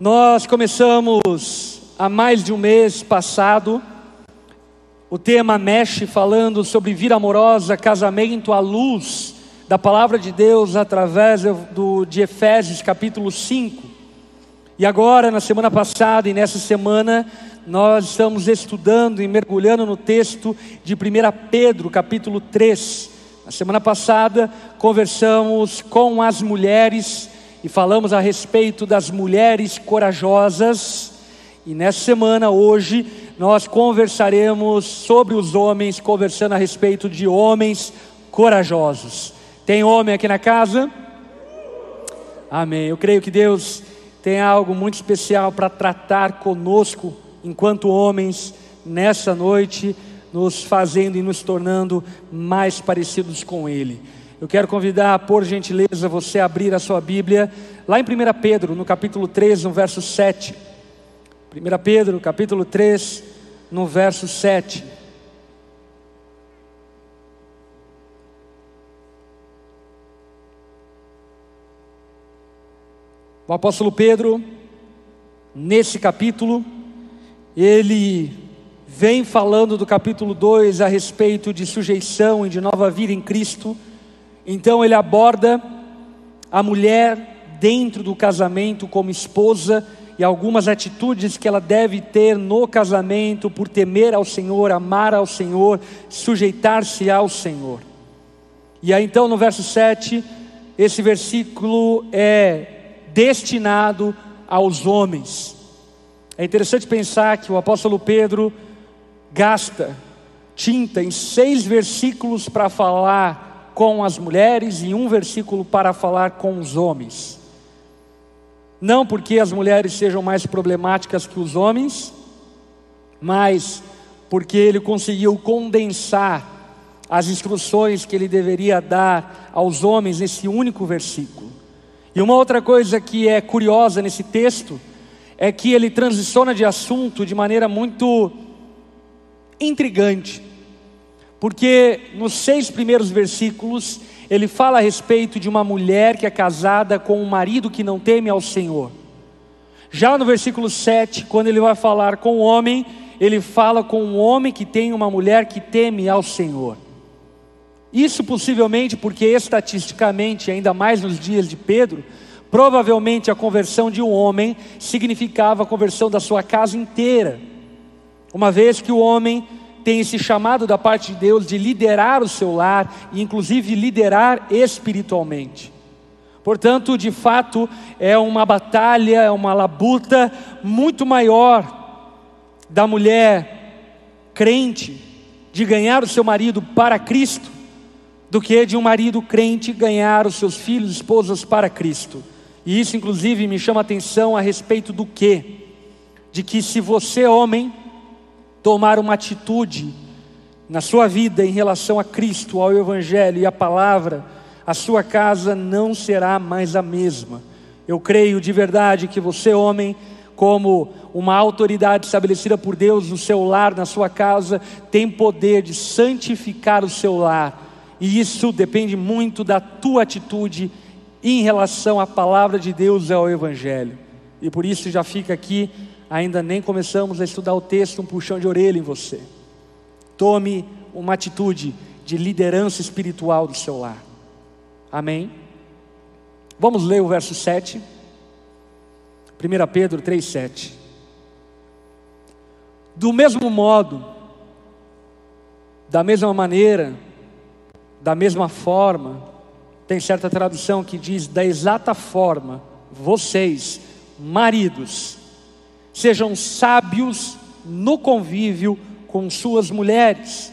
Nós começamos há mais de um mês passado o tema mexe falando sobre vida amorosa, casamento à luz da palavra de Deus através do, de Efésios capítulo 5. E agora, na semana passada e nessa semana, nós estamos estudando e mergulhando no texto de 1 Pedro capítulo 3. Na semana passada, conversamos com as mulheres e falamos a respeito das mulheres corajosas. E nessa semana, hoje, nós conversaremos sobre os homens, conversando a respeito de homens corajosos. Tem homem aqui na casa? Amém. Eu creio que Deus tem algo muito especial para tratar conosco, enquanto homens, nessa noite nos fazendo e nos tornando mais parecidos com Ele. Eu quero convidar, por gentileza, você a abrir a sua Bíblia, lá em 1 Pedro, no capítulo 3, no verso 7. 1 Pedro, capítulo 3, no verso 7. O apóstolo Pedro, nesse capítulo, ele vem falando do capítulo 2 a respeito de sujeição e de nova vida em Cristo. Então ele aborda a mulher dentro do casamento como esposa e algumas atitudes que ela deve ter no casamento por temer ao Senhor, amar ao Senhor, sujeitar-se ao Senhor. E aí então no verso 7, esse versículo é destinado aos homens. É interessante pensar que o apóstolo Pedro gasta tinta em seis versículos para falar com as mulheres e um versículo para falar com os homens. Não porque as mulheres sejam mais problemáticas que os homens, mas porque ele conseguiu condensar as instruções que ele deveria dar aos homens nesse único versículo. E uma outra coisa que é curiosa nesse texto é que ele transiciona de assunto de maneira muito intrigante, porque nos seis primeiros versículos ele fala a respeito de uma mulher que é casada com um marido que não teme ao Senhor. Já no versículo 7, quando ele vai falar com o homem, ele fala com um homem que tem uma mulher que teme ao Senhor. Isso possivelmente porque estatisticamente, ainda mais nos dias de Pedro, provavelmente a conversão de um homem significava a conversão da sua casa inteira. Uma vez que o homem tem esse chamado da parte de Deus de liderar o seu lar e inclusive liderar espiritualmente. Portanto, de fato, é uma batalha, é uma labuta muito maior da mulher crente de ganhar o seu marido para Cristo do que de um marido crente ganhar os seus filhos, esposas para Cristo. E isso inclusive me chama atenção a respeito do que? De que se você homem tomar uma atitude na sua vida em relação a Cristo, ao Evangelho e à palavra, a sua casa não será mais a mesma. Eu creio de verdade que você, homem, como uma autoridade estabelecida por Deus no seu lar, na sua casa, tem poder de santificar o seu lar. E isso depende muito da tua atitude em relação à palavra de Deus e ao Evangelho. E por isso já fica aqui ainda nem começamos a estudar o texto, um puxão de orelha em você. Tome uma atitude de liderança espiritual do seu lar. Amém? Vamos ler o verso 7. 1 Pedro 3,7. Do mesmo modo, da mesma maneira, da mesma forma, tem certa tradução que diz da exata forma, vocês, maridos, Sejam sábios no convívio com suas mulheres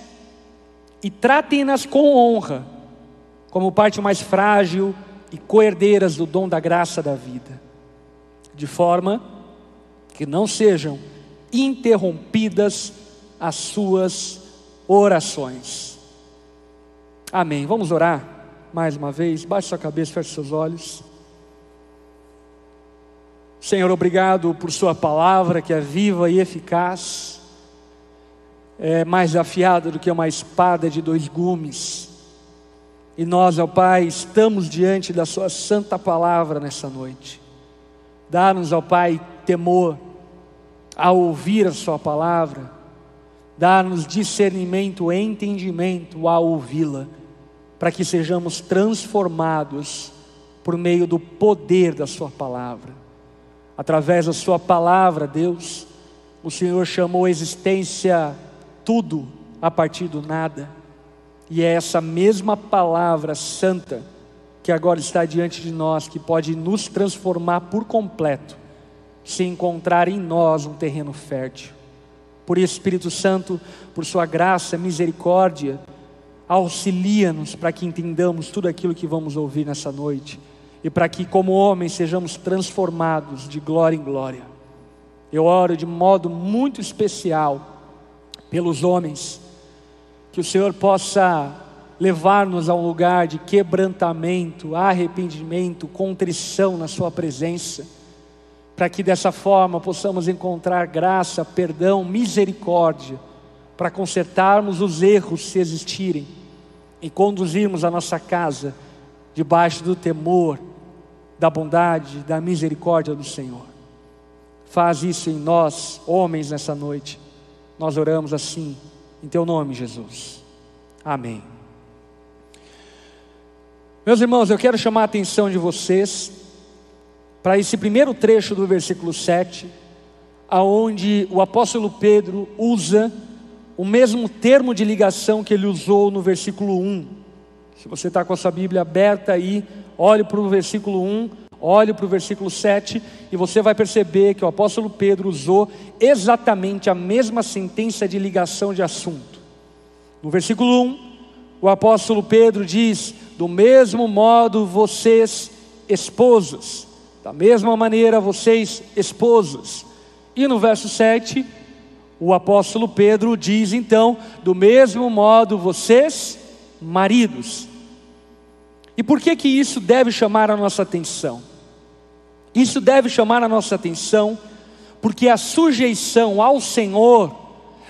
e tratem-nas com honra, como parte mais frágil e coerdeiras do dom da graça da vida, de forma que não sejam interrompidas as suas orações. Amém. Vamos orar mais uma vez. Baixe sua cabeça, feche seus olhos. Senhor, obrigado por Sua palavra que é viva e eficaz, é mais afiada do que uma espada de dois gumes. E nós, ó Pai, estamos diante da Sua santa palavra nessa noite. Dá-nos, ó Pai, temor, a ouvir a Sua palavra, dá-nos discernimento e entendimento a ouvi-la, para que sejamos transformados por meio do poder da Sua palavra. Através da Sua palavra, Deus, o Senhor chamou a existência tudo a partir do nada, e é essa mesma palavra santa que agora está diante de nós, que pode nos transformar por completo, se encontrar em nós um terreno fértil. Por isso, Espírito Santo, por Sua graça, misericórdia, auxilia-nos para que entendamos tudo aquilo que vamos ouvir nessa noite e para que, como homens, sejamos transformados de glória em glória. Eu oro de modo muito especial pelos homens, que o Senhor possa levar-nos a um lugar de quebrantamento, arrependimento, contrição na Sua presença, para que dessa forma possamos encontrar graça, perdão, misericórdia, para consertarmos os erros se existirem e conduzirmos a nossa casa debaixo do temor, da bondade, da misericórdia do Senhor. Faz isso em nós, homens, nessa noite. Nós oramos assim, em Teu nome, Jesus. Amém. Meus irmãos, eu quero chamar a atenção de vocês para esse primeiro trecho do versículo 7, aonde o apóstolo Pedro usa o mesmo termo de ligação que ele usou no versículo 1. Se você está com a sua Bíblia aberta aí, olhe para o versículo 1, olhe para o versículo 7, e você vai perceber que o apóstolo Pedro usou exatamente a mesma sentença de ligação de assunto. No versículo 1, o apóstolo Pedro diz: do mesmo modo, vocês, esposas, da mesma maneira, vocês, esposas. E no verso 7, o apóstolo Pedro diz então: do mesmo modo, vocês, maridos. E por que que isso deve chamar a nossa atenção? Isso deve chamar a nossa atenção porque a sujeição ao Senhor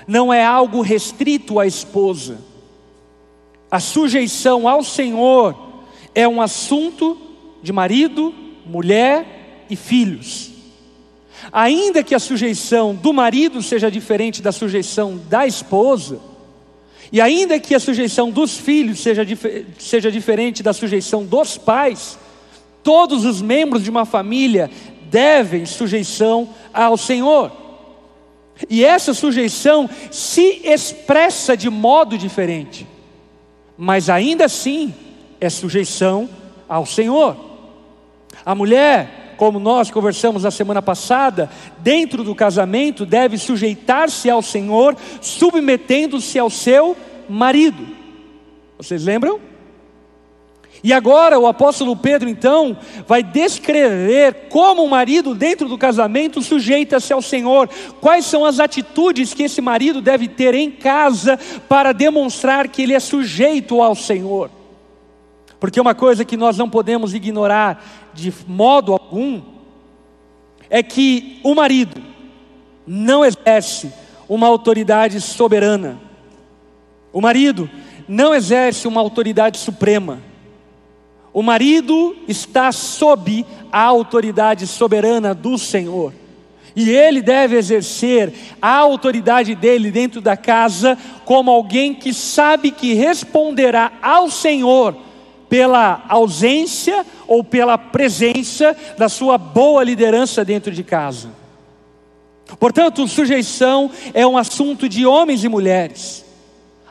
não é algo restrito à esposa. A sujeição ao Senhor é um assunto de marido, mulher e filhos. Ainda que a sujeição do marido seja diferente da sujeição da esposa, e ainda que a sujeição dos filhos seja, seja diferente da sujeição dos pais, todos os membros de uma família devem sujeição ao Senhor. E essa sujeição se expressa de modo diferente mas ainda assim é sujeição ao Senhor. A mulher, como nós conversamos na semana passada, dentro do casamento deve sujeitar-se ao Senhor, submetendo-se ao seu marido. Vocês lembram? E agora o apóstolo Pedro então vai descrever como o marido dentro do casamento sujeita-se ao Senhor, quais são as atitudes que esse marido deve ter em casa para demonstrar que ele é sujeito ao Senhor. Porque uma coisa que nós não podemos ignorar de modo algum é que o marido não exerce uma autoridade soberana. O marido não exerce uma autoridade suprema. O marido está sob a autoridade soberana do Senhor. E ele deve exercer a autoridade dele dentro da casa como alguém que sabe que responderá ao Senhor pela ausência ou pela presença da sua boa liderança dentro de casa. Portanto, sujeição é um assunto de homens e mulheres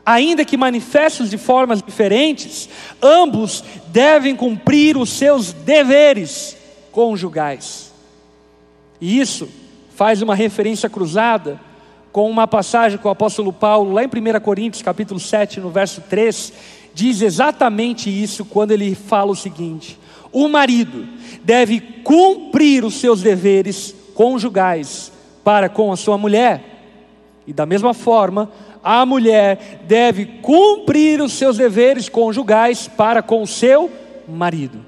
ainda que manifestos de formas diferentes, ambos devem cumprir os seus deveres conjugais. E isso faz uma referência cruzada com uma passagem que o apóstolo Paulo, lá em 1 Coríntios, capítulo 7, no verso 3, diz exatamente isso quando ele fala o seguinte: o marido deve cumprir os seus deveres conjugais para com a sua mulher, e da mesma forma, a mulher deve cumprir os seus deveres conjugais para com o seu marido.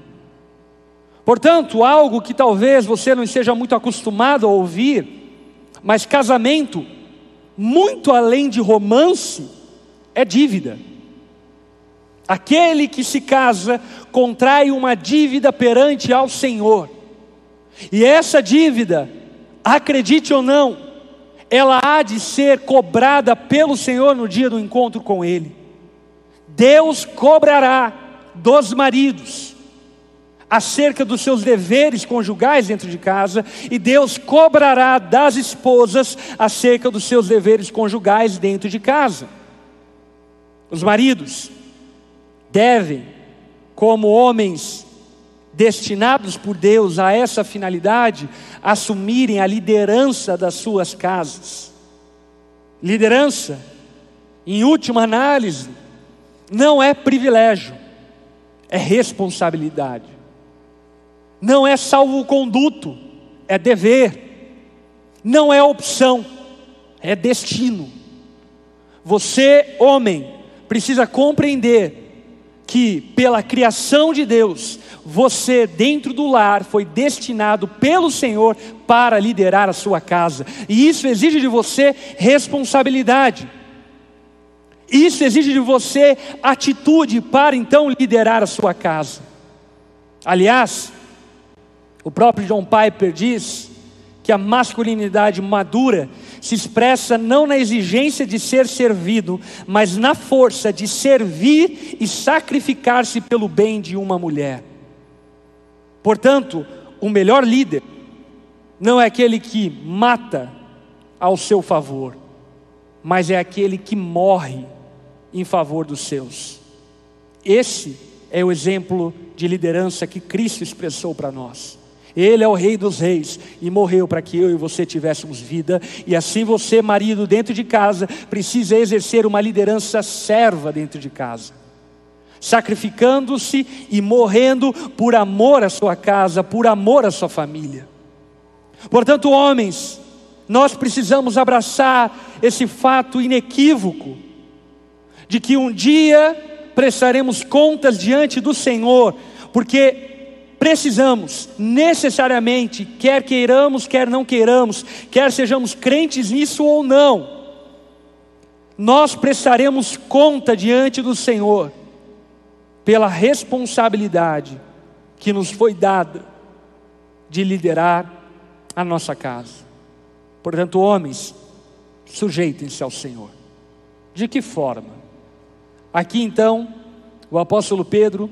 Portanto, algo que talvez você não esteja muito acostumado a ouvir, mas casamento, muito além de romance, é dívida. Aquele que se casa contrai uma dívida perante ao Senhor, e essa dívida acredite ou não, ela há de ser cobrada pelo Senhor no dia do encontro com Ele. Deus cobrará dos maridos acerca dos seus deveres conjugais dentro de casa, e Deus cobrará das esposas acerca dos seus deveres conjugais dentro de casa. Os maridos devem, como homens destinados por Deus a essa finalidade, assumirem a liderança das suas casas. Liderança, em última análise, não é privilégio, é responsabilidade não é salvo-conduto, é dever, não é opção, é destino. Você, homem, precisa compreender que, pela criação de Deus, você, dentro do lar, foi destinado pelo Senhor para liderar a sua casa, e isso exige de você responsabilidade. Isso exige de você atitude para então liderar a sua casa. Aliás, o próprio John Piper diz que a masculinidade madura se expressa não na exigência de ser servido, mas na força de servir e sacrificar-se pelo bem de uma mulher. Portanto, o melhor líder não é aquele que mata ao seu favor, mas é aquele que morre em favor dos seus. Esse é o exemplo de liderança que Cristo expressou para nós. Ele é o Rei dos Reis e morreu para que eu e você tivéssemos vida. E assim você, marido, dentro de casa, precisa exercer uma liderança serva dentro de casa, sacrificando-se e morrendo por amor à sua casa, por amor à sua família. Portanto, homens, nós precisamos abraçar esse fato inequívoco de que um dia prestaremos contas diante do Senhor, porque precisamos necessariamente, quer queiramos, quer não queiramos, quer sejamos crentes nisso ou não, nós prestaremos conta diante do Senhor pela responsabilidade que nos foi dada de liderar a nossa casa. Portanto, homens, sujeitem-se ao Senhor. De que forma? Aqui então, o apóstolo Pedro,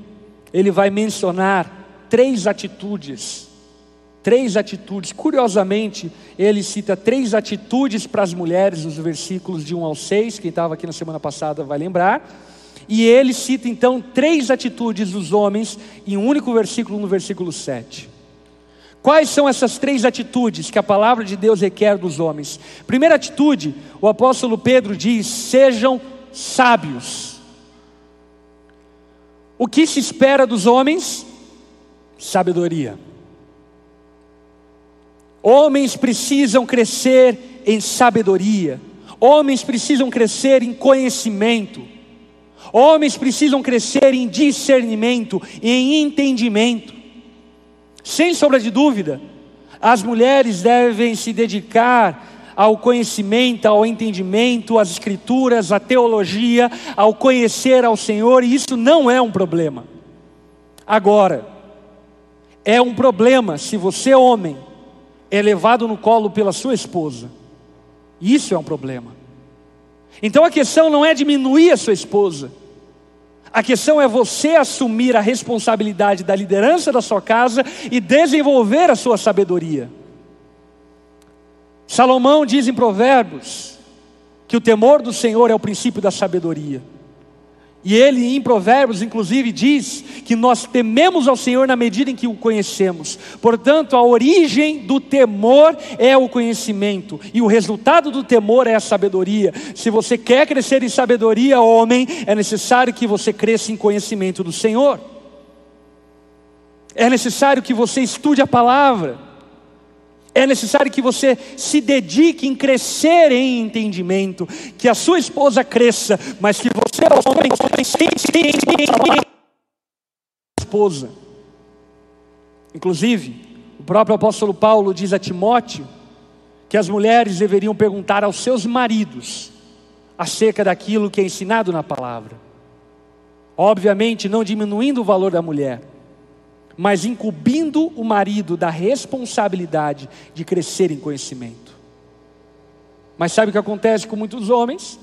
ele vai mencionar três atitudes. Três atitudes. Curiosamente, ele cita três atitudes para as mulheres nos versículos de 1 ao 6. Quem estava aqui na semana passada vai lembrar. E ele cita então três atitudes dos homens em um único versículo, no versículo 7. Quais são essas três atitudes que a palavra de Deus requer dos homens? Primeira atitude, o apóstolo Pedro diz: sejam sábios. O que se espera dos homens? Sabedoria. Homens precisam crescer em sabedoria. Homens precisam crescer em conhecimento. Homens precisam crescer em discernimento, em entendimento. Sem sombra de dúvida, as mulheres devem se dedicar ao conhecimento, ao entendimento, às escrituras, à teologia, ao conhecer ao Senhor, e isso não é um problema. Agora, é um problema se você, homem, é levado no colo pela sua esposa. Isso é um problema. Então a questão não é diminuir a sua esposa. A questão é você assumir a responsabilidade da liderança da sua casa e desenvolver a sua sabedoria. Salomão diz em Provérbios que o temor do Senhor é o princípio da sabedoria. E ele, em Provérbios, inclusive, diz que nós tememos ao Senhor na medida em que o conhecemos. Portanto, a origem do temor é o conhecimento, e o resultado do temor é a sabedoria. Se você quer crescer em sabedoria, homem, é necessário que você cresça em conhecimento do Senhor. É necessário que você estude a palavra. É necessário que você se dedique em crescer em entendimento, que a sua esposa cresça, mas que homem esposa. Inclusive, o próprio apóstolo Paulo diz a Timóteo que as mulheres deveriam perguntar aos seus maridos acerca daquilo que é ensinado na palavra. Obviamente, não diminuindo o valor da mulher, mas incumbindo o marido da responsabilidade de crescer em conhecimento. Mas sabe o que acontece com muitos homens?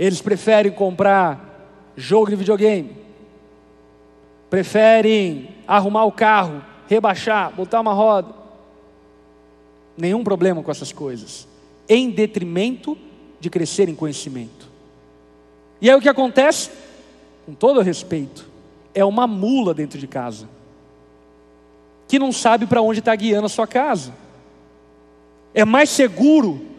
Eles preferem comprar jogo de videogame, preferem arrumar o carro, rebaixar, botar uma roda. Nenhum problema com essas coisas, em detrimento de crescer em conhecimento. E aí o que acontece? Com todo respeito, é uma mula dentro de casa, que não sabe para onde está guiando a sua casa. É mais seguro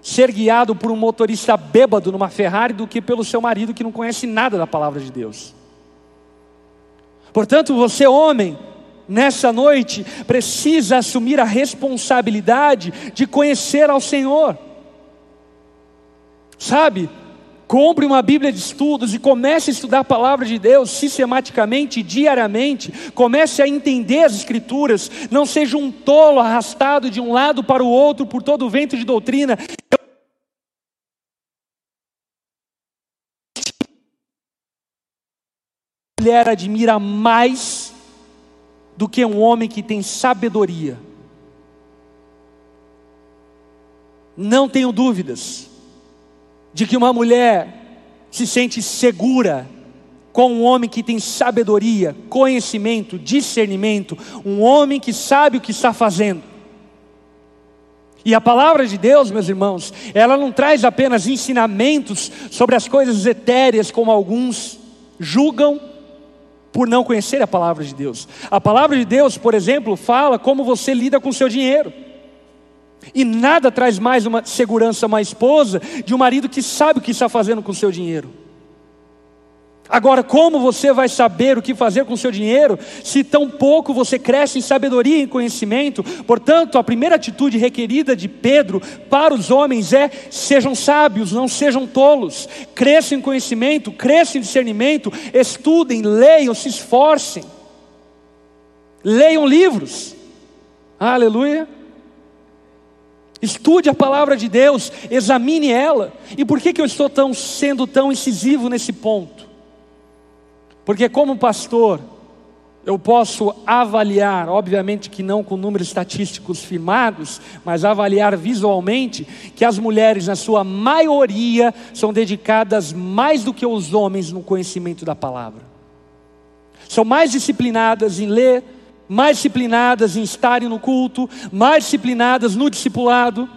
ser guiado por um motorista bêbado numa Ferrari do que pelo seu marido que não conhece nada da palavra de Deus. Portanto, você, homem, nessa noite, precisa assumir a responsabilidade de conhecer ao Senhor. Sabe, compre uma Bíblia de estudos e comece a estudar a palavra de Deus sistematicamente, diariamente. Comece a entender as Escrituras. Não seja um tolo arrastado de um lado para o outro por todo o vento de doutrina. mulher admira mais do que um homem que tem sabedoria. Não tenho dúvidas de que uma mulher se sente segura com um homem que tem sabedoria, conhecimento, discernimento, um homem que sabe o que está fazendo. E a palavra de Deus, meus irmãos, ela não traz apenas ensinamentos sobre as coisas etéreas, como alguns julgam por não conhecer a palavra de Deus. A palavra de Deus, por exemplo, fala como você lida com o seu dinheiro. E nada traz mais uma segurança a uma esposa de um marido que sabe o que está fazendo com o seu dinheiro. Agora, como você vai saber o que fazer com o seu dinheiro se tão pouco você cresce em sabedoria e em conhecimento? Portanto, a primeira atitude requerida de Pedro para os homens é: sejam sábios, não sejam tolos. Cresçam em conhecimento, cresçam em discernimento, estudem, leiam, se esforcem. Leiam livros. Aleluia. Estude a palavra de Deus, examine ela. E por que, que eu estou tão, sendo tão incisivo nesse ponto? Porque, como pastor, eu posso avaliar, obviamente que não com números estatísticos firmados, mas avaliar visualmente que as mulheres, na sua maioria, são dedicadas mais do que os homens no conhecimento da palavra. São mais disciplinadas em ler, mais disciplinadas em estarem no culto, mais disciplinadas no discipulado.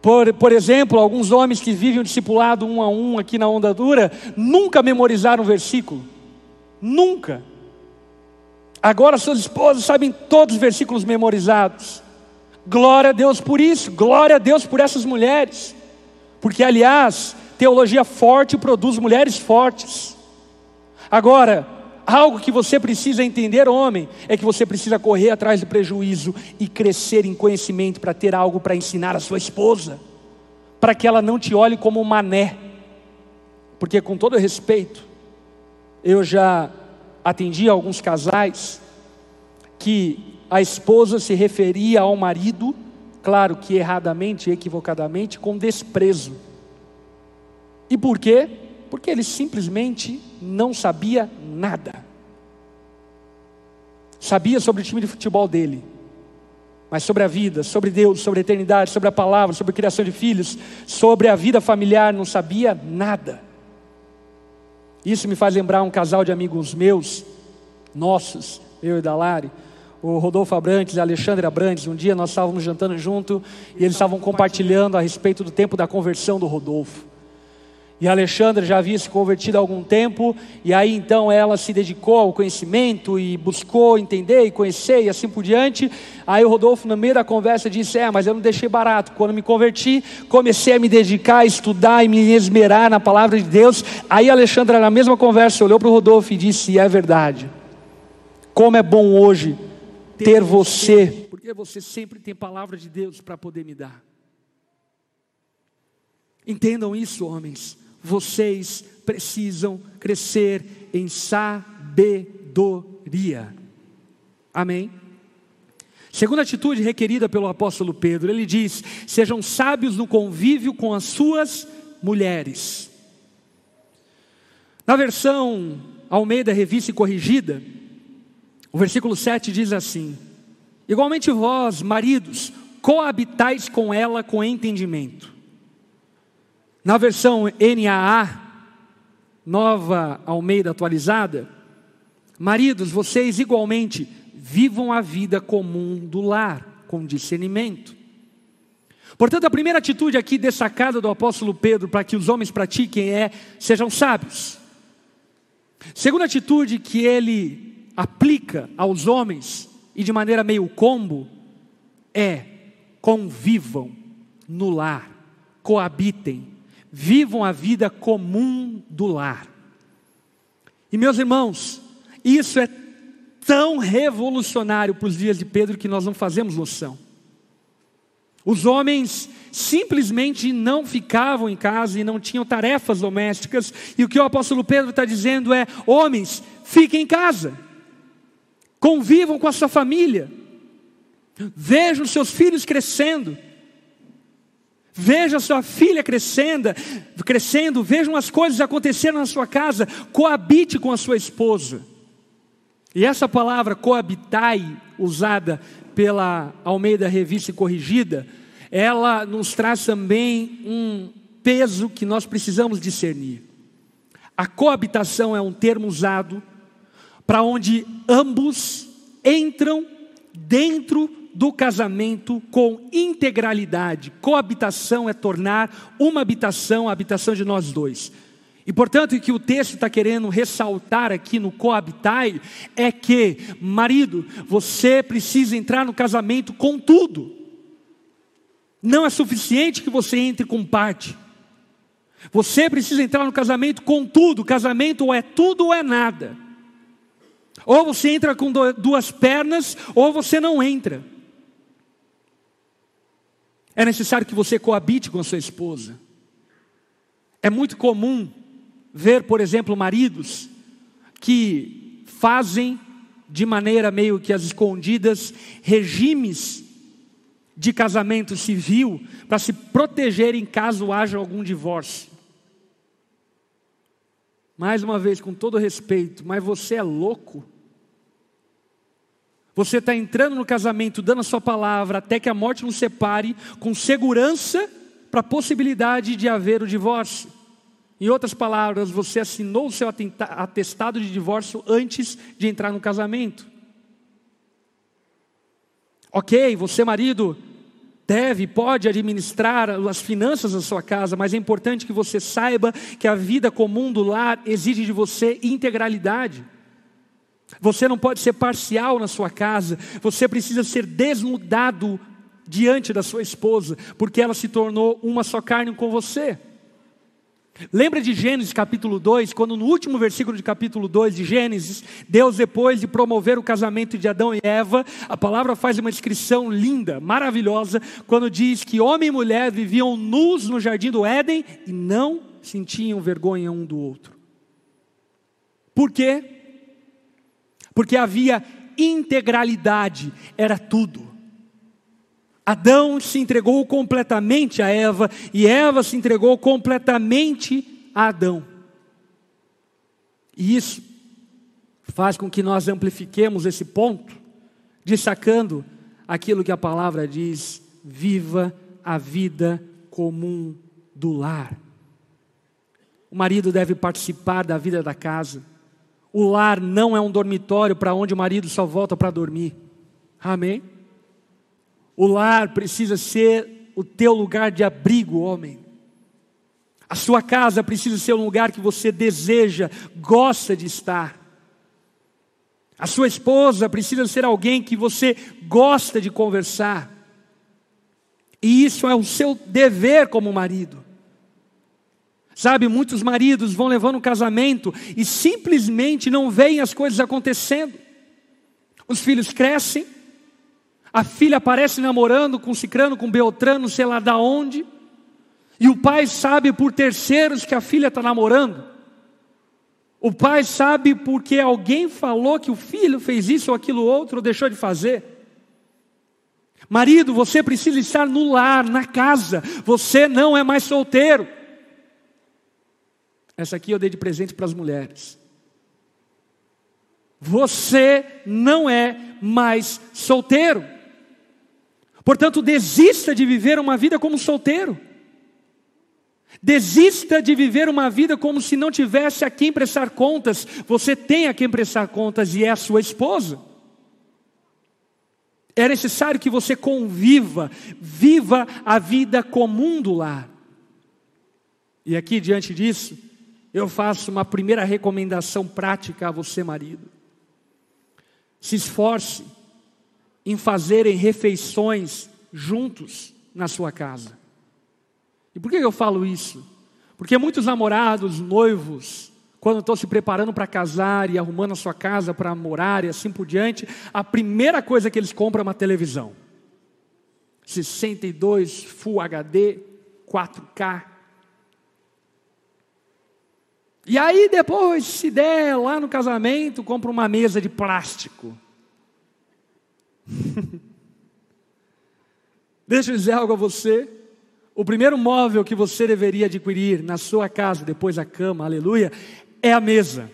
Por, por exemplo, alguns homens que vivem o discipulado um a um aqui na onda dura, nunca memorizaram um versículo. Nunca. Agora suas esposas sabem todos os versículos memorizados. Glória a Deus por isso, glória a Deus por essas mulheres. Porque, aliás, teologia forte produz mulheres fortes. Agora, algo que você precisa entender, homem, é que você precisa correr atrás do prejuízo e crescer em conhecimento para ter algo para ensinar a sua esposa, para que ela não te olhe como um mané. Porque, com todo respeito, eu já atendi alguns casais que a esposa se referia ao marido, claro que erradamente, equivocadamente, com desprezo. E por quê? Porque ele simplesmente não sabia nada. Sabia sobre o time de futebol dele, mas sobre a vida, sobre Deus, sobre a eternidade, sobre a palavra, sobre a criação de filhos, sobre a vida familiar, não sabia nada. Isso me faz lembrar um casal de amigos meus, nossos, eu e Dalari, o Rodolfo Abrantes e a Alexandre Abrantes. Um dia nós estávamos jantando junto e eles estavam compartilhando a respeito do tempo da conversão do Rodolfo. E Alexandra já havia se convertido há algum tempo, e aí então ela se dedicou ao conhecimento e buscou entender e conhecer e assim por diante. Aí o Rodolfo, no meio da conversa, disse: É, mas eu não deixei barato. Quando me converti, comecei a me dedicar, a estudar e me esmerar na palavra de Deus. Aí Alexandra, na mesma conversa, olhou para o Rodolfo e disse: É verdade. Como é bom hoje ter você, porque você sempre tem palavra de Deus para poder me dar. Entendam isso, homens vocês precisam crescer em sabedoria. Amém? Segunda atitude requerida pelo apóstolo Pedro, ele diz: sejam sábios no convívio com as suas mulheres. Na versão Almeida Revista e Corrigida, o versículo 7 diz assim: Igualmente vós, maridos, coabitais com ela com entendimento. Na versão NAA, nova Almeida atualizada, maridos, vocês igualmente vivam a vida comum do lar, com discernimento. Portanto, a primeira atitude aqui destacada do apóstolo Pedro para que os homens pratiquem é: sejam sábios. Segunda atitude que ele aplica aos homens, e de maneira meio combo, é: convivam no lar, coabitem, vivam a vida comum do lar. E meus irmãos, isso é tão revolucionário para os dias de Pedro que nós não fazemos noção. Os homens simplesmente não ficavam em casa e não tinham tarefas domésticas, e o que o apóstolo Pedro está dizendo é: homens, fiquem em casa, convivam com a sua família, vejam seus filhos crescendo, Veja sua filha crescendo, crescendo, vejam as coisas acontecendo na sua casa, coabite com a sua esposa. E essa palavra coabitai, usada pela Almeida Revista Corrigida, ela nos traz também um peso que nós precisamos discernir. A coabitação é um termo usado para onde ambos entram dentro do casamento com integralidade. Coabitação é tornar uma habitação a habitação de nós dois. E portanto, o que o texto está querendo ressaltar aqui no coabitai é que, marido, você precisa entrar no casamento com tudo. Não é suficiente que você entre com parte. Você precisa entrar no casamento com tudo. Casamento ou é tudo ou é nada. Ou você entra com duas pernas, ou você não entra. É necessário que você coabite com a sua esposa. É muito comum ver, por exemplo, maridos que fazem de maneira meio que as escondidas regimes de casamento civil para se protegerem caso haja algum divórcio. Mais uma vez, com todo respeito, mas você é louco? Você está entrando no casamento, dando a sua palavra, até que a morte nos separe, com segurança para a possibilidade de haver o divórcio. Em outras palavras, você assinou o seu atestado de divórcio antes de entrar no casamento. Ok, você, marido, deve, pode administrar as finanças da sua casa, mas é importante que você saiba que a vida comum do lar exige de você integralidade. Você não pode ser parcial na sua casa, você precisa ser desnudado diante da sua esposa, porque ela se tornou uma só carne com você. Lembra de Gênesis capítulo 2, quando no último versículo de capítulo 2 de Gênesis, Deus, depois de promover o casamento de Adão e Eva, a palavra faz uma descrição linda, maravilhosa, quando diz que homem e mulher viviam nus no jardim do Éden e não sentiam vergonha um do outro. Por quê? Porque havia integralidade, era tudo. Adão se entregou completamente a Eva e Eva se entregou completamente a Adão. E isso faz com que nós amplifiquemos esse ponto, destacando aquilo que a palavra diz: viva a vida comum do lar. O marido deve participar da vida da casa. O lar não é um dormitório para onde o marido só volta para dormir. Amém? O lar precisa ser o teu lugar de abrigo, homem. A sua casa precisa ser um lugar que você deseja, gosta de estar. A sua esposa precisa ser alguém que você gosta de conversar. E isso é o seu dever como marido. Sabe, muitos maridos vão levando um casamento e simplesmente não veem as coisas acontecendo. Os filhos crescem, a filha aparece namorando com Cicrano, com Beltrano, sei lá da onde, e o pai sabe por terceiros que a filha está namorando. O pai sabe porque alguém falou que o filho fez isso ou aquilo outro ou deixou de fazer. Marido, você precisa estar no lar, na casa. Você não é mais solteiro. Essa aqui eu dei de presente para as mulheres. Você não é mais solteiro. Portanto, desista de viver uma vida como solteiro. Desista de viver uma vida como se não tivesse a quem prestar contas. Você tem a quem prestar contas e é a sua esposa. É necessário que você conviva, viva a vida comum do lar. E aqui, diante disso, eu faço uma primeira recomendação prática a você, marido. Se esforce em fazerem refeições juntos na sua casa. E por que eu falo isso? Porque muitos namorados, noivos, quando estão se preparando para casar e arrumando a sua casa para morar e assim por diante, a primeira coisa que eles compram é uma televisão. 62 Full HD, 4K. E aí depois, se der lá no casamento, compra uma mesa de plástico. Deixa eu dizer algo a você. O primeiro móvel que você deveria adquirir na sua casa, depois da cama, aleluia, é a mesa.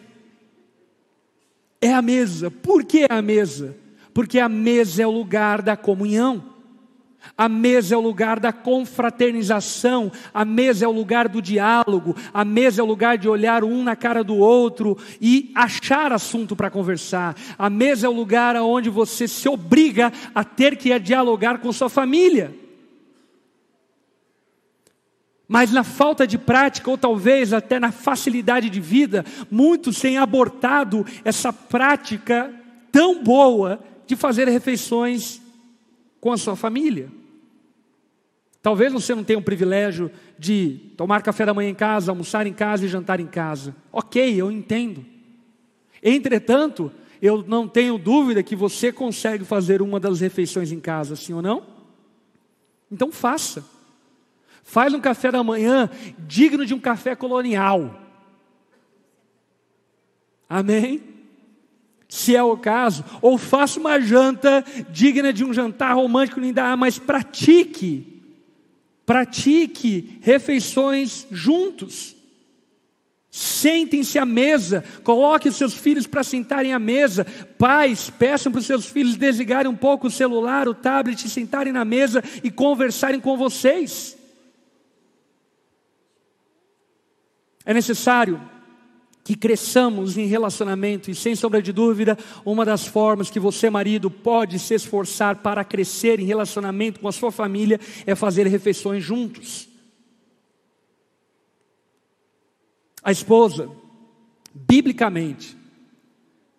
É a mesa. Por que a mesa? Porque a mesa é o lugar da comunhão. A mesa é o lugar da confraternização, a mesa é o lugar do diálogo, a mesa é o lugar de olhar um na cara do outro e achar assunto para conversar. A mesa é o lugar onde você se obriga a ter que dialogar com sua família. Mas na falta de prática, ou talvez até na facilidade de vida, muitos têm abortado essa prática tão boa de fazer refeições com a sua família. Talvez você não tenha o privilégio de tomar café da manhã em casa, almoçar em casa e jantar em casa. Ok, eu entendo. Entretanto, eu não tenho dúvida que você consegue fazer uma das refeições em casa, sim ou não? Então faça. Faz um café da manhã digno de um café colonial. Amém? Se é o caso, ou faça uma janta digna de um jantar romântico, nem dá, mas pratique. Pratique refeições juntos. Sentem-se à mesa, coloque seus filhos para sentarem à mesa. Pais, peçam para os seus filhos desligarem um pouco o celular, o tablet, sentarem na mesa e conversarem com vocês. É necessário que cresçamos em relacionamento, e sem sombra de dúvida, uma das formas que você, marido, pode se esforçar para crescer em relacionamento com a sua família é fazer refeições juntos. A esposa, biblicamente,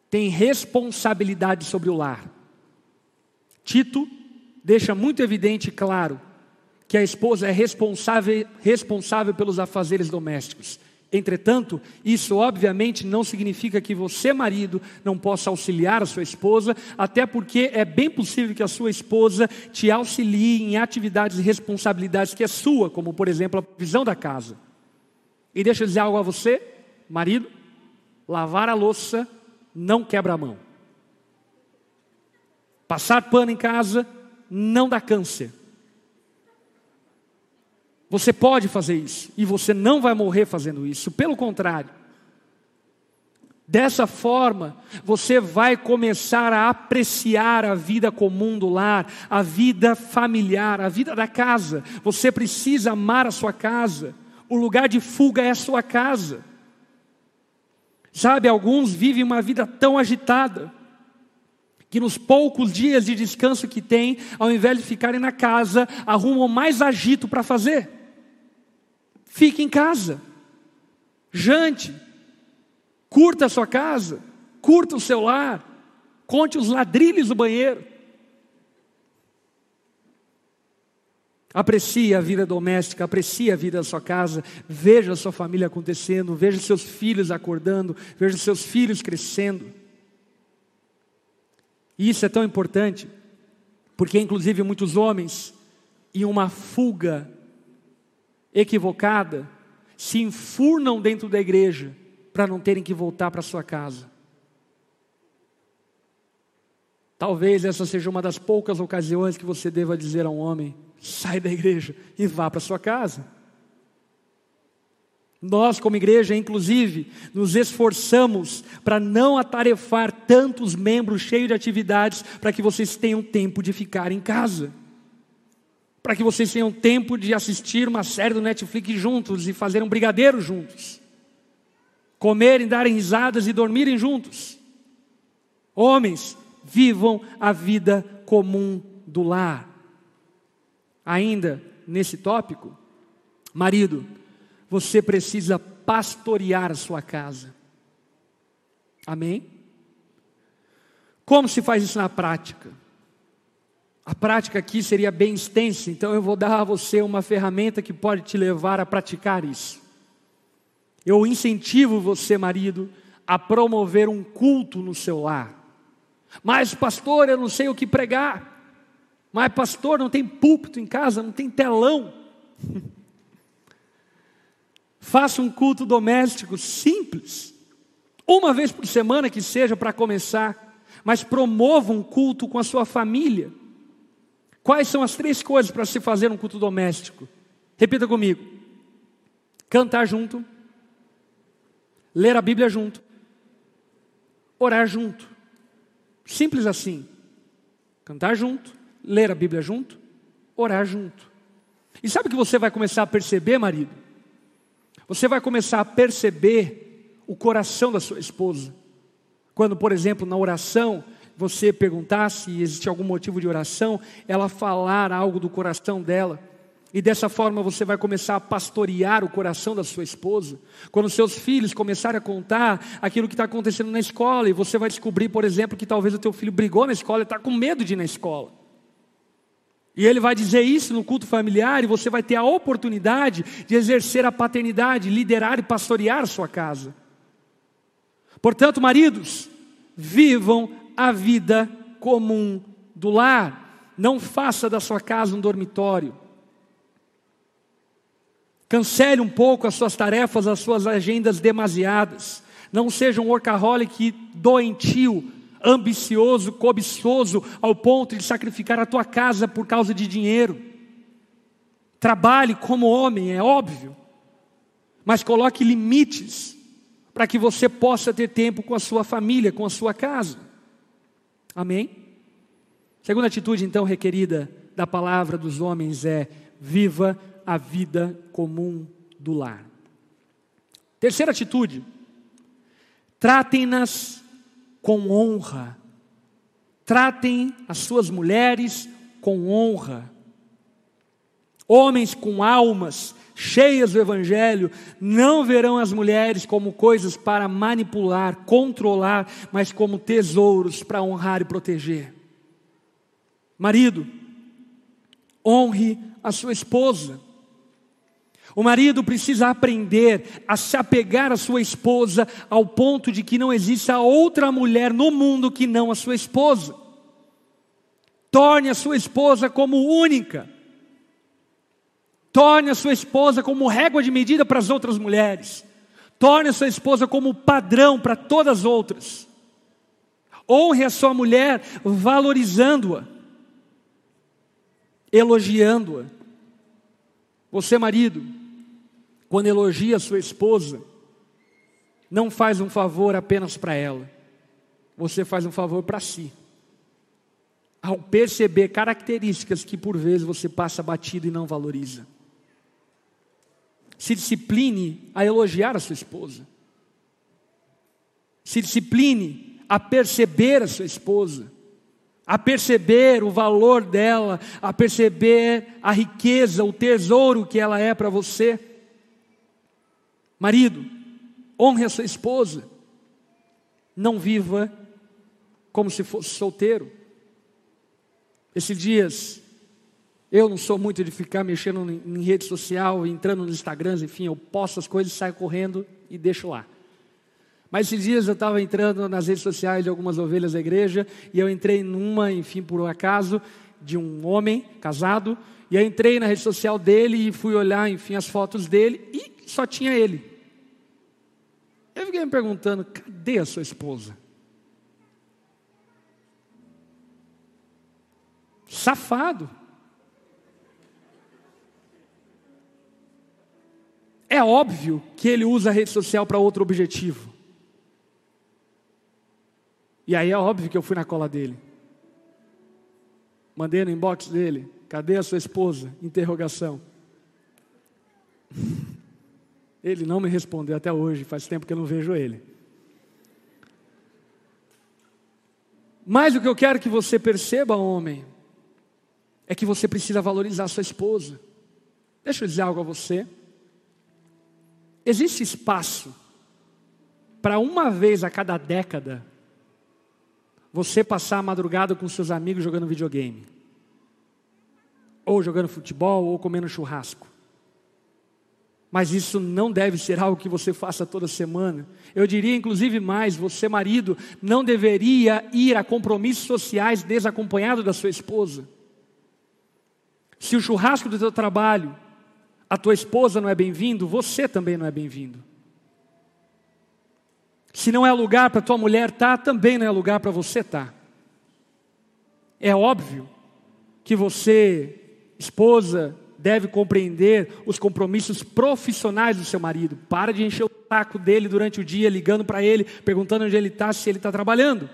tem responsabilidade sobre o lar. Tito deixa muito evidente e claro que a esposa é responsável, responsável pelos afazeres domésticos. Entretanto, isso obviamente não significa que você, marido, não possa auxiliar a sua esposa, até porque é bem possível que a sua esposa te auxilie em atividades e responsabilidades que é sua, como por exemplo a visão da casa. E deixa eu dizer algo a você, marido: lavar a louça não quebra a mão, passar pano em casa não dá câncer. Você pode fazer isso e você não vai morrer fazendo isso, pelo contrário. Dessa forma, você vai começar a apreciar a vida comum do lar, a vida familiar, a vida da casa. Você precisa amar a sua casa. O lugar de fuga é a sua casa. Sabe, alguns vivem uma vida tão agitada que nos poucos dias de descanso que têm, ao invés de ficarem na casa, arrumam mais agito para fazer. Fique em casa, jante, curta a sua casa, curta o seu lar, conte os ladrilhos do banheiro. Aprecie a vida doméstica, aprecie a vida da sua casa, veja a sua família acontecendo, veja seus filhos acordando, veja seus filhos crescendo. E isso é tão importante, porque inclusive muitos homens, em uma fuga equivocada se enfurnam dentro da igreja para não terem que voltar para sua casa. Talvez essa seja uma das poucas ocasiões que você deva dizer a um homem: sai da igreja e vá para sua casa. Nós, como igreja, inclusive, nos esforçamos para não atarefar tantos membros cheios de atividades, para que vocês tenham tempo de ficar em casa. Para que vocês tenham tempo de assistir uma série do Netflix juntos e fazer um brigadeiro juntos. Comerem, darem risadas e dormirem juntos. Homens, vivam a vida comum do lar. Ainda nesse tópico, marido, você precisa pastorear a sua casa. Amém? Como se faz isso na prática? A prática aqui seria bem extensa, então eu vou dar a você uma ferramenta que pode te levar a praticar isso. Eu incentivo você, marido, a promover um culto no seu lar. Mas, pastor, eu não sei o que pregar. Mas, pastor, não tem púlpito em casa, não tem telão. Faça um culto doméstico simples, uma vez por semana que seja para começar, mas promova um culto com a sua família. Quais são as três coisas para se fazer um culto doméstico? Repita comigo: cantar junto, ler a Bíblia junto, orar junto. Simples assim. Cantar junto, ler a Bíblia junto, orar junto. E sabe o que você vai começar a perceber, marido? Você vai começar a perceber o coração da sua esposa. Quando, por exemplo, na oração, você perguntar se existe algum motivo de oração, ela falar algo do coração dela. E dessa forma você vai começar a pastorear o coração da sua esposa. Quando seus filhos começarem a contar aquilo que está acontecendo na escola, e você vai descobrir, por exemplo, que talvez o teu filho brigou na escola e está com medo de ir na escola. E ele vai dizer isso no culto familiar, e você vai ter a oportunidade de exercer a paternidade, liderar e pastorear a sua casa. Portanto, maridos, vivam a vida comum do lar. Não faça da sua casa um dormitório. Cancele um pouco as suas tarefas, as suas agendas demasiadas. Não seja um workaholic doentio, ambicioso, cobiçoso, ao ponto de sacrificar a tua casa por causa de dinheiro. Trabalhe como homem, é óbvio, mas coloque limites para que você possa ter tempo com a sua família, com a sua casa. Amém? Segunda atitude, então, requerida da palavra dos homens é: viva a vida comum do lar. Terceira atitude, tratem-nas com honra. Tratem as suas mulheres com honra. Homens com almas cheias do Evangelho não verão as mulheres como coisas para manipular, controlar, mas como tesouros para honrar e proteger. Marido, honre a sua esposa. O marido precisa aprender a se apegar à sua esposa ao ponto de que não exista outra mulher no mundo que não a sua esposa. Torne a sua esposa como única. Torne a sua esposa como régua de medida para as outras mulheres. Torne a sua esposa como padrão para todas as outras. Honre a sua mulher valorizando-a, elogiando-a. Você, marido, quando elogia a sua esposa, não faz um favor apenas para ela, você faz um favor para si. Ao perceber características que por vezes você passa batido e não valoriza. Se discipline a elogiar a sua esposa. Se discipline a perceber a sua esposa a perceber o valor dela, a perceber a riqueza, o tesouro que ela é para você. Marido, honre a sua esposa. Não viva como se fosse solteiro. Esses dias, eu não sou muito de ficar mexendo em rede social, entrando nos Instagrams, enfim, eu posto as coisas, saio correndo e deixo lá. Mas esses dias eu estava entrando nas redes sociais de algumas ovelhas da igreja, e eu entrei numa, enfim, por um acaso, de um homem casado, e eu entrei na rede social dele e fui olhar, enfim, as fotos dele, e só tinha ele. Eu fiquei me perguntando: cadê a sua esposa? Safado. É óbvio que ele usa a rede social para outro objetivo. E aí é óbvio que eu fui na cola dele. Mandei no inbox dele: cadê a sua esposa? Interrogação. Ele não me respondeu até hoje, faz tempo que eu não vejo ele. Mas o que eu quero que você perceba, homem, é que você precisa valorizar sua esposa. Deixa eu dizer algo a você. Existe espaço para uma vez a cada década você passar a madrugada com seus amigos jogando videogame, ou jogando futebol, ou comendo churrasco. Mas isso não deve ser algo que você faça toda semana. Eu diria, inclusive, mais: você, marido, não deveria ir a compromissos sociais desacompanhado da sua esposa. Se o churrasco do teu trabalho a tua esposa não é bem-vindo, você também não é bem-vindo. Se não é lugar para tua mulher estar, tá, também não é lugar para você estar. Tá. É óbvio que você, esposa, deve compreender os compromissos profissionais do seu marido. Para de encher o saco dele durante o dia, ligando para ele, perguntando onde ele está, se ele está trabalhando.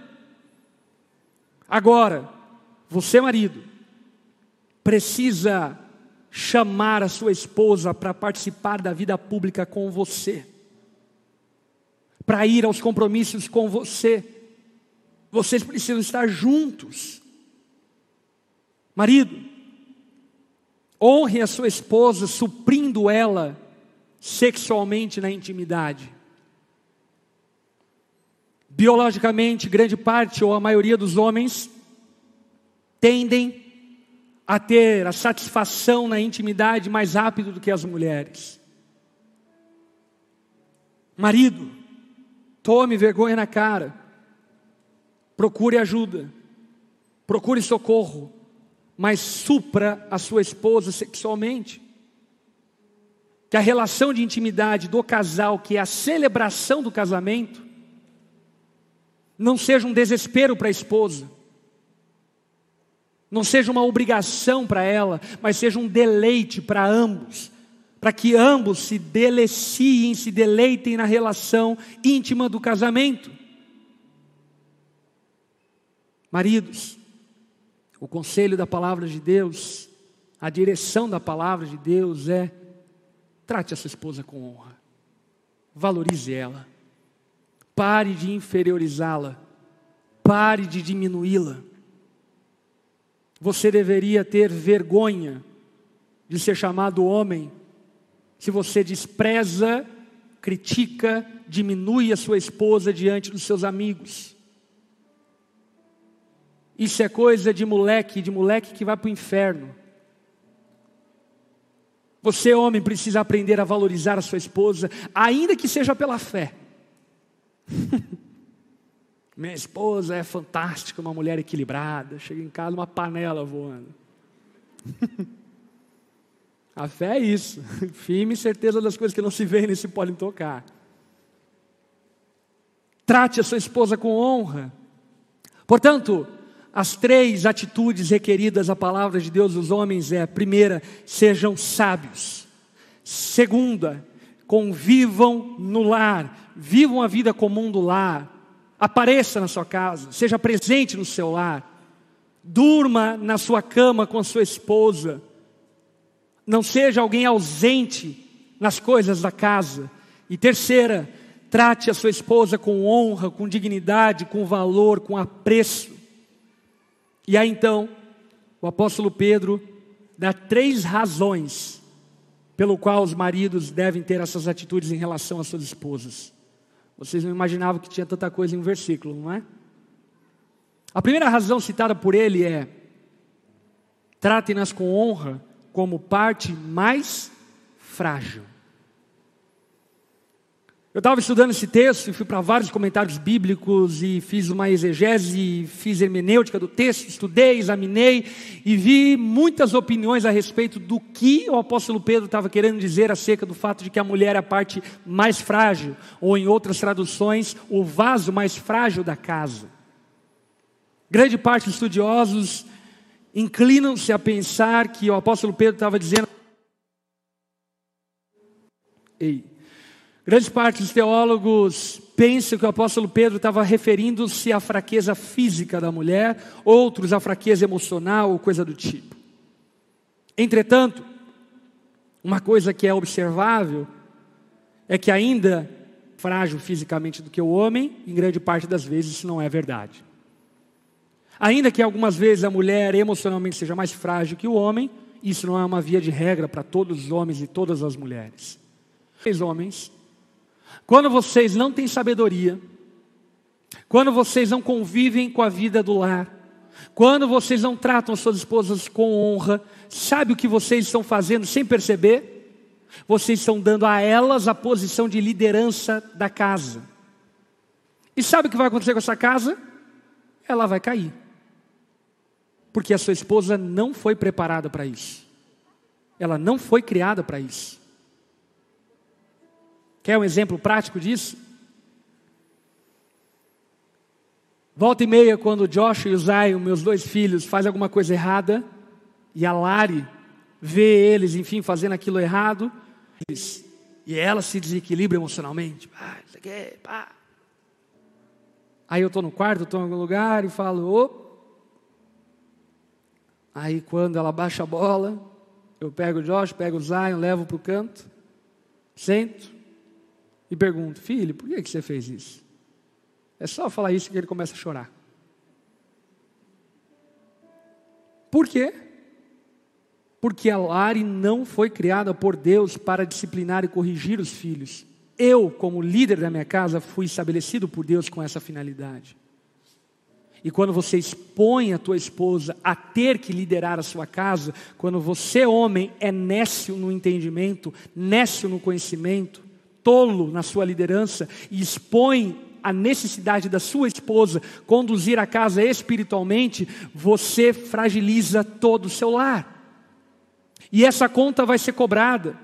Agora, você, marido, precisa chamar a sua esposa para participar da vida pública com você, para ir aos compromissos com você. Vocês precisam estar juntos. Marido, honre a sua esposa, suprindo ela sexualmente na intimidade. Biologicamente, grande parte ou a maioria dos homens tendem a ter a satisfação na intimidade mais rápido do que as mulheres. Marido, tome vergonha na cara, procure ajuda, procure socorro, mas supra a sua esposa sexualmente. Que a relação de intimidade do casal, que é a celebração do casamento, não seja um desespero para a esposa, não seja uma obrigação para ela, mas seja um deleite para ambos, para que ambos se deleciem, se deleitem na relação íntima do casamento. Maridos, o conselho da palavra de Deus, a direção da palavra de Deus é: trate a sua esposa com honra, valorize ela, pare de inferiorizá-la, pare de diminuí-la. Você deveria ter vergonha de ser chamado homem se você despreza, critica, diminui a sua esposa diante dos seus amigos. Isso é coisa de moleque, de moleque que vai para o inferno. Você, homem, precisa aprender a valorizar a sua esposa, ainda que seja pela fé. Minha esposa é fantástica, uma mulher equilibrada. Chega em casa, uma panela voando. A fé é isso. Firme certeza das coisas que não se veem nem se podem tocar. Trate a sua esposa com honra. Portanto, as três atitudes requeridas à palavra de Deus dos homens é: primeira, sejam sábios. Segunda, convivam no lar, vivam a vida comum do lar apareça na sua casa, seja presente no seu lar, durma na sua cama com a sua esposa, não seja alguém ausente nas coisas da casa. E terceira, trate a sua esposa com honra, com dignidade, com valor, com apreço. E aí então, o apóstolo Pedro dá três razões pelo qual os maridos devem ter essas atitudes em relação às suas esposas. Vocês não imaginavam que tinha tanta coisa em um versículo, não é? A primeira razão citada por ele é: tratem-nas com honra como parte mais frágil. Eu estava estudando esse texto e fui para vários comentários bíblicos e fiz uma exegese, fiz hermenêutica do texto, estudei, examinei e vi muitas opiniões a respeito do que o apóstolo Pedro estava querendo dizer acerca do fato de que a mulher é a parte mais frágil, ou em outras traduções, o vaso mais frágil da casa. Grande parte dos estudiosos inclinam-se a pensar que o apóstolo Pedro estava dizendo Ei. Grandes partes dos teólogos pensam que o apóstolo Pedro estava referindo-se à fraqueza física da mulher, outros à fraqueza emocional ou coisa do tipo. Entretanto, uma coisa que é observável é que ainda frágil fisicamente do que o homem, em grande parte das vezes isso não é verdade. Ainda que algumas vezes a mulher emocionalmente seja mais frágil que o homem, isso não é uma via de regra para todos os homens e todas as mulheres. Os homens, quando vocês não têm sabedoria, quando vocês não convivem com a vida do lar, quando vocês não tratam suas esposas com honra, sabe o que vocês estão fazendo sem perceber? Vocês estão dando a elas a posição de liderança da casa. E sabe o que vai acontecer com essa casa? Ela vai cair. Porque a sua esposa não foi preparada para isso. Ela não foi criada para isso. Quer um exemplo prático disso? Volta e meia, quando Josh e o Zion, meus dois filhos, fazem alguma coisa errada, e a Lari vê eles, enfim, fazendo aquilo errado, e ela se desequilibra emocionalmente. Pá, isso aqui, pá. Aí eu estou no quarto, estou em algum lugar e falo, ô. Aí quando ela baixa a bola, eu pego o Josh, pego o Zion, levo para o canto, sento e pergunto, filho, por que, que você fez isso? É só falar isso que ele começa a chorar. Por quê? porque a Lari não foi criada por Deus para disciplinar e corrigir os filhos. Eu, como líder da minha casa, fui estabelecido por Deus com essa finalidade. E quando você expõe a tua esposa a ter que liderar a sua casa, quando você, homem, é nécio no entendimento, nécio no conhecimento, tolo na sua liderança e expõe a necessidade da sua esposa conduzir a casa espiritualmente, você fragiliza todo o seu lar. E essa conta vai ser cobrada.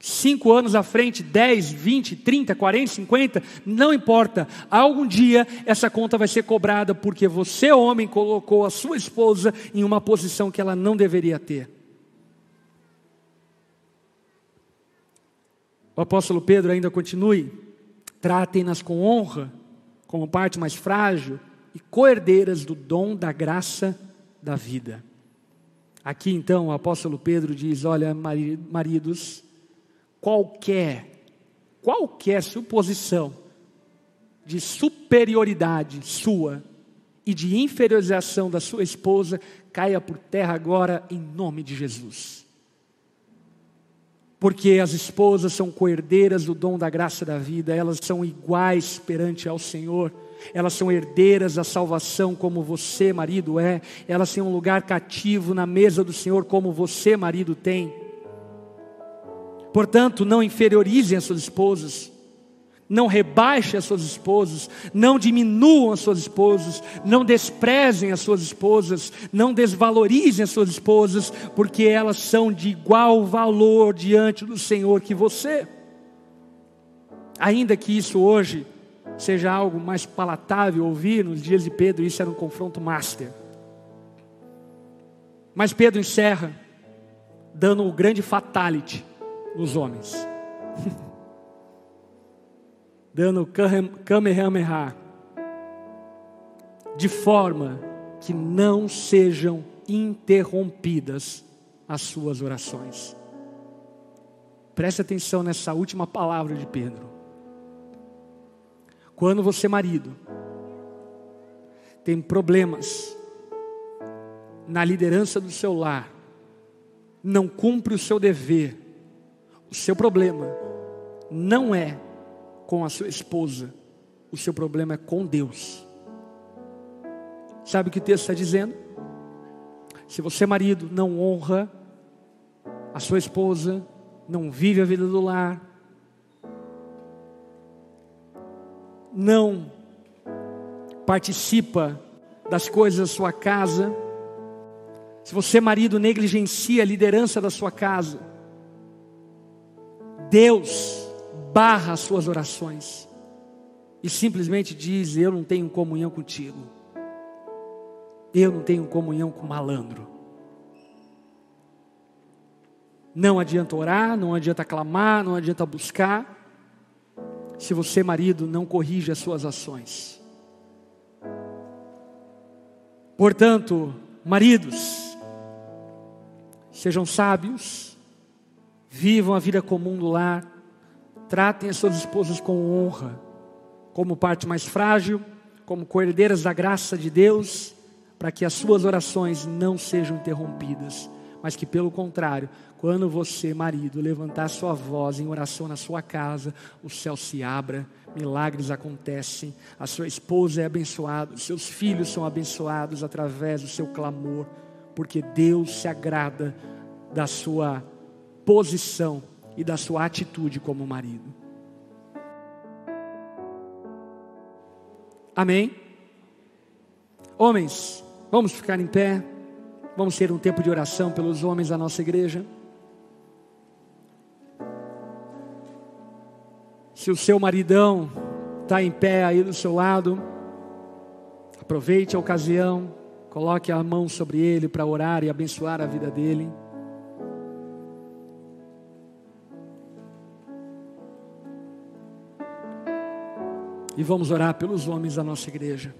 Cinco anos à frente, 10, 20, 30, 40, 50, não importa. Algum dia essa conta vai ser cobrada porque você, homem, colocou a sua esposa em uma posição que ela não deveria ter. O apóstolo Pedro ainda continue: tratem-nas com honra, como parte mais frágil e coerdeiras do dom da graça da vida. Aqui então o apóstolo Pedro diz: Olha, maridos, qualquer, qualquer suposição de superioridade sua e de inferiorização da sua esposa caia por terra agora em nome de Jesus. Porque as esposas são coerdeiras do dom da graça da vida, elas são iguais perante ao Senhor elas são herdeiras da salvação, como você, marido, é, elas têm um lugar cativo na mesa do Senhor, como você, marido, tem. Portanto, não inferiorizem as suas esposas, não rebaixem as suas esposas, não diminuam as suas esposas, não desprezem as suas esposas, não desvalorizem as suas esposas, porque elas são de igual valor diante do Senhor que você. Ainda que isso hoje seja algo mais palatável ouvir, nos dias de Pedro isso era um confronto master. Mas Pedro encerra dando o grande fatality nos homens. dando Kamehameha. De forma que não sejam interrompidas as suas orações. Preste atenção nessa última palavra de Pedro. Quando você, marido, tem problemas na liderança do seu lar, não cumpre o seu dever, o seu problema não é com a sua esposa, o seu problema é com Deus. Sabe o que o texto está dizendo? Se você, marido, não honra a sua esposa, não vive a vida do lar, não participa das coisas da sua casa, se você, marido, negligencia a liderança da sua casa, Deus barra as suas orações e simplesmente diz: Eu não tenho comunhão contigo, eu não tenho comunhão com malandro. Não adianta orar, não adianta clamar, não adianta buscar, se você, marido, não corrige as suas ações. Portanto, maridos, sejam sábios, vivam a vida comum do lar, tratem as suas esposas com honra, como parte mais frágil, como coerdeiras da graça de Deus, para que as suas orações não sejam interrompidas, mas que, pelo contrário, quando você, marido, levantar sua voz em oração na sua casa, o céu se abra, milagres acontecem, a sua esposa é abençoada, os seus filhos são abençoados através do seu clamor, porque Deus se agrada da sua posição e da sua atitude como marido. Amém? Homens, vamos ficar em pé, vamos ter um tempo de oração pelos homens da nossa igreja. Se o seu maridão está em pé aí do seu lado, aproveite a ocasião, coloque a mão sobre ele para orar e abençoar a vida dele. E vamos orar pelos homens da nossa igreja.